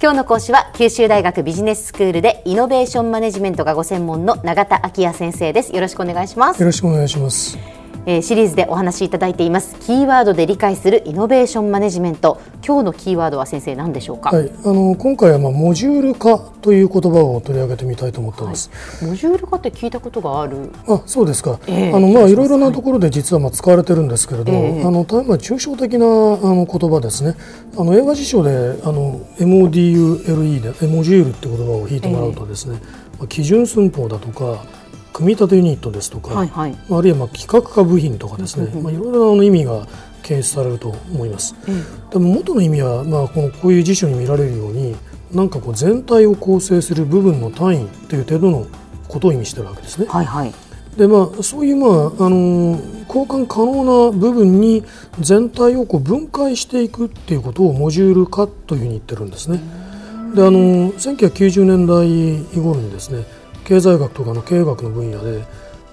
今日の講師は九州大学ビジネススクールでイノベーションマネジメントがご専門の永田昭也先生です。よろしくお願いします。よろしくお願いします。えーシリーズでお話しいただいています。キーワードで理解するイノベーションマネジメント今日のキーワードは先生何でしょうか、はい、あの今回はまあモジュール化という言葉を取り上げてみたいと思っています。モジュール化って聞いたことがある。あ、そうですか。ええ。あのまあいろいろなところで実はまあ使われてるんですけれど、ええ。あの大変まあ抽象的なあの言葉ですね。あの英和辞書であの MODULE でモジュールって言葉を引いてもらうとですね、まあ基準寸法だとか組み立てユニットですとか、はいはいまああるいはまあ企画化部品とかですね、まあいろいろなあの意味が検出されると思います。でも元の意味は、まあ、このこういう辞書に見られるようになんかこう全体を構成する部分の単位という程度のことを意味してるわけですね。はいはいでまあ、そういう、まああのー交換可能な部分に全体をこう分解していくっていうことをモジュール化というふうに言ってるんですね。であのー1990年代頃にですね経済学とかの経営学の分野で、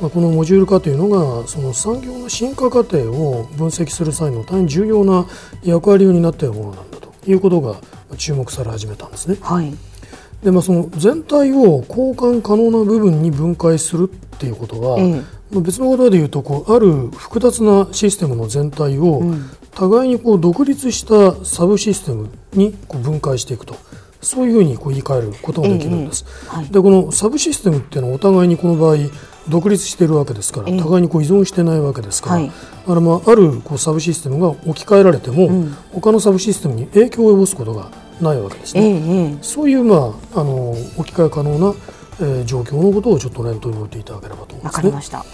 まあ、このモジュール化というのがその産業の進化過程を分析する際の大変重要な役割を担っているものなんだということが注目され始めたんですね。はい。でまあ、その全体を交換可能な部分に分解するっていうことは、ええ。まあ別の言葉で言うとこうある複雑なシステムの全体を互いにこう独立したサブシステムにこう分解していくとそういうふうにこう言い換えることができるんです。ええはい。でこのサブシステムっていうのはお互いにこの場合独立しているわけですから、ええ。互いにこう依存してないわけですから、はい。だからまああるこうサブシステムが置き換えられても、他のサブシステムに影響を及ぼすことがないわけですえね。えええ。そういう、まあ、あの置き換え可能な、えー状況のことをちょっと念頭に置いていただければと思いまわすね。かりました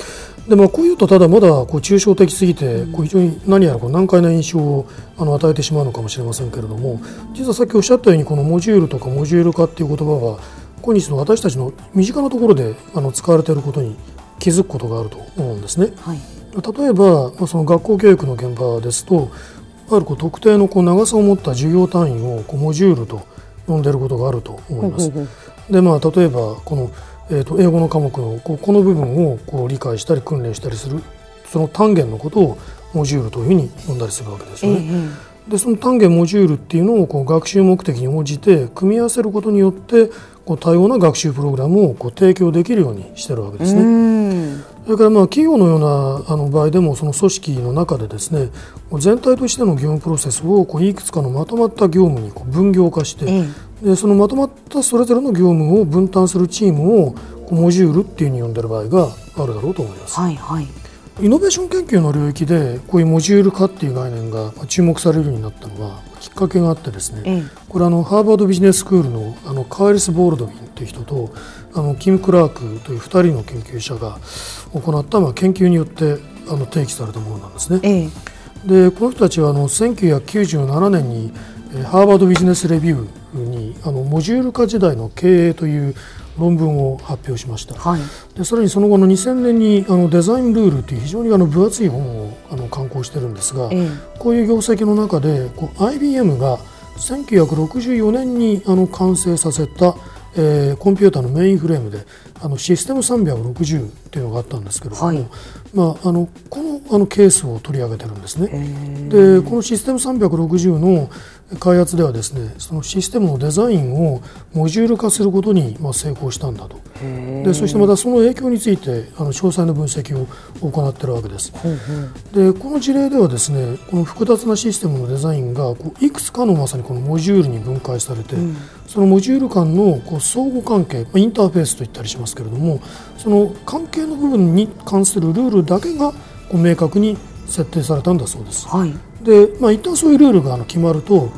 でまあ、こういうとただまだこう抽象的すぎて、こう非常に何やらこう難解な印象をあの与えてしまうのかもしれませんけれども実はさっきおっしゃったようにこのモジュールとかモジュール化っていう言葉は今日の私たちの身近なところであの使われていることに気づくことがあると思うんですね。はい例えばまあその学校教育の現場ですとあるこう特定のこう長さを持った授業単位をこうモジュールと呼んでいることがあると思います。でまあ例えばこの、えー、と英語の科目のこうこの部分をこう理解したり訓練したりするその単元のことをモジュールというふうに呼んだりするわけですよね。えええでその単元モジュールっていうのをこう学習目的に応じて組み合わせることによってこう多様な学習プログラムをこう提供できるようにしてるわけですね。それからまあ企業のようなあの場合でもその組織の中でですね全体としての業務プロセスをこういくつかのまとまった業務にこう分業化して、えでそのまとまったそれぞれの業務を分担するチームをこうモジュールっていうふうに呼んでる場合があるだろうと思います。はいはいイノベーション研究の領域でこういうモジュール化っていう概念がまあ注目されるようになったのはきっかけがあってですね、ええこれあのハーバードビジネススクールのあのカーリス・ボールドウィンという人とあのキム・クラークという2人の研究者が行ったまあ研究によってあの提起されたものなんですね。ええでこの人たちはあの1997年にえーハーバードビジネスレビューにあのモジュール化時代の経営という論文を発表しました。はいでさらにその後の2000年にあのデザインルールという非常にあの分厚い本をあの刊行してるんですが、ええこういう業績の中でこう IBM が1964年にあの完成させた、えーコンピューターのメインフレームであのシステム360っていうのがあったんですけれども、はい。まあ、あのこのあのケースを取り上げてるんですね。えでこのシステム360の開発ではですねそのシステムのデザインをモジュール化することにまあ成功したんだと。えでそしてまたその影響についてあの詳細な分析を行っているわけです。でこの事例ではですねこの複雑なシステムのデザインがこういくつかのまさにこのモジュールに分解されて、そのモジュール間のこう相互関係まあインターフェースと言ったりしますけれどもその関係の部分に関するルールだけがこう明確に設定されたんだそうです。はい。で、まあ、一旦そういうルールが決まると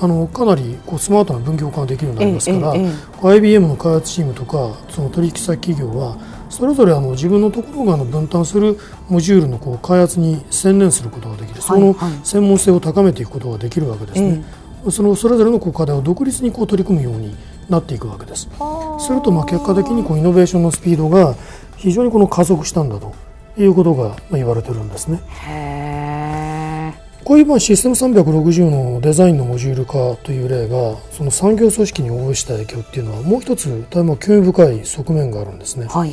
あのかなりこうスマートな分業化ができるようになりますから、えええ IBM の開発チームとかその取引先企業はそれぞれあの自分のところがあの分担するモジュールのこう開発に専念することができる、そのはい専門性を高めていくことができるわけですね。そのそれぞれのこう課題を独立にこう取り組むようになっていくわけです。するとまあ結果的にこうイノベーションのスピードが非常にこの加速したんだということがまあ言われてるんですね。ここういうまあシステム360のデザインのモジュール化という例がその産業組織に及ぼした影響っていうのはもう一つ大変興味深い側面があるんですね。はい、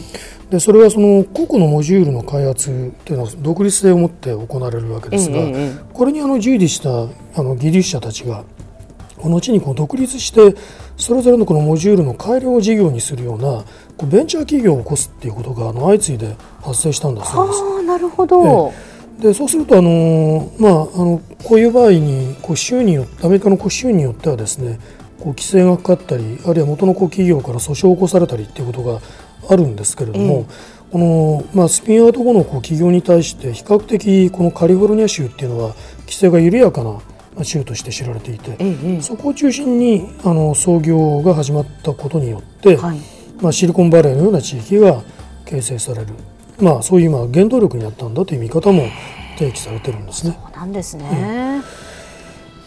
でそれはその個々のモジュールの開発というのは独立性を持って行われるわけですが、ええこれにあの従事したあの技術者たちが後にこう独立してそれぞれのこのモジュールの改良事業にするようなこうベンチャー企業を起こすっていうことがあの相次いで発生したんだそうです。ああなるほど、でそうするとあの、まあ、あのこういう場合にこう州によアメリカのこう州によってはですねこう規制がかかったりあるいは元のこう企業から訴訟を起こされたりっていうことがあるんですけれども、このまあ、スピンアウト後のこう企業に対して比較的このカリフォルニア州っていうのは規制が緩やかなまあ州として知られていて、ええそこを中心にあの創業が始まったことによって、はい。まあ、シリコンバレーのような地域が形成される、まあ、そういうまあ原動力になったんだという見方も提起されてるんですね。そうなんですね、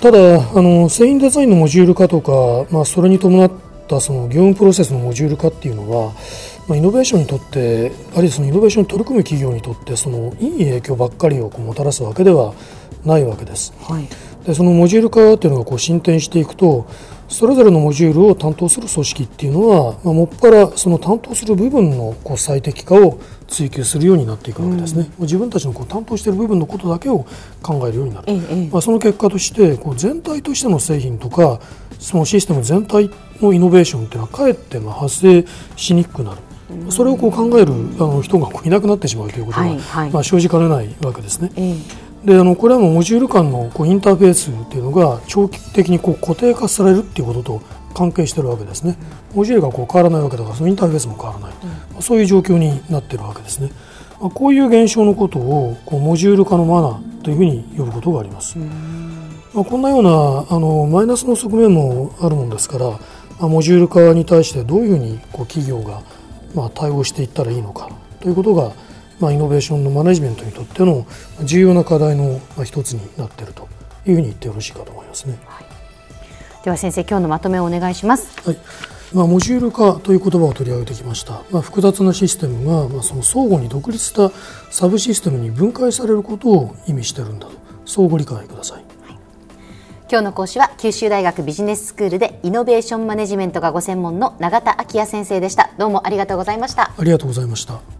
ただあの製品デザインのモジュール化とか、まあ、それに伴ったその業務プロセスのモジュール化っていうのは、まあ、イノベーションにとってあるいはそのイノベーションに取り組む企業にとってそのいい影響ばっかりをこうもたらすわけではないわけです。はいでそのモジュール化っていうのがこう進展していくとそれぞれのモジュールを担当する組織っていうのは、まあ、もっぱらその担当する部分のこう最適化を追求するようになっていくわけですね、もう自分たちのこう担当している部分のことだけを考えるようになる、まあ、その結果としてこう全体としての製品とかそのシステム全体のイノベーションっていうのはかえってまあ発生しにくくなる、それをこう考えるあの人がいなくなってしまうということが、はいはい。まあ、生じかねないわけですね。ええであのこれはもうモジュール間のこうインターフェースっていうのが長期的にこう固定化されるっていうことと関係しているわけですね。モジュールがこう変わらないわけだからそのインターフェースも変わらない、まあそういう状況になっているわけですね。まあ、こういう現象のことをこうモジュール化のマナーというふうに呼ぶことがあります。まあ、こんなようなあのマイナスの側面もあるものですから、まあ、モジュール化に対してどういうふうにこう企業がまあ対応していったらいいのかということが、まあ、イノベーションのマネジメントにとっての重要な課題のまあ一つになっているというふうに言ってよろしいかと思いますね。では先生今日のまとめをお願いします。はい。まあ、モジュール化という言葉を取り上げてきました、まあ、複雑なシステムが、まあ、その相互に独立したサブシステムに分解されることを意味しているんだと。そうご理解ください。今日の講師は九州大学ビジネススクールでイノベーションマネジメントがご専門の永田昭也先生でした。どうもありがとうございました。ありがとうございました。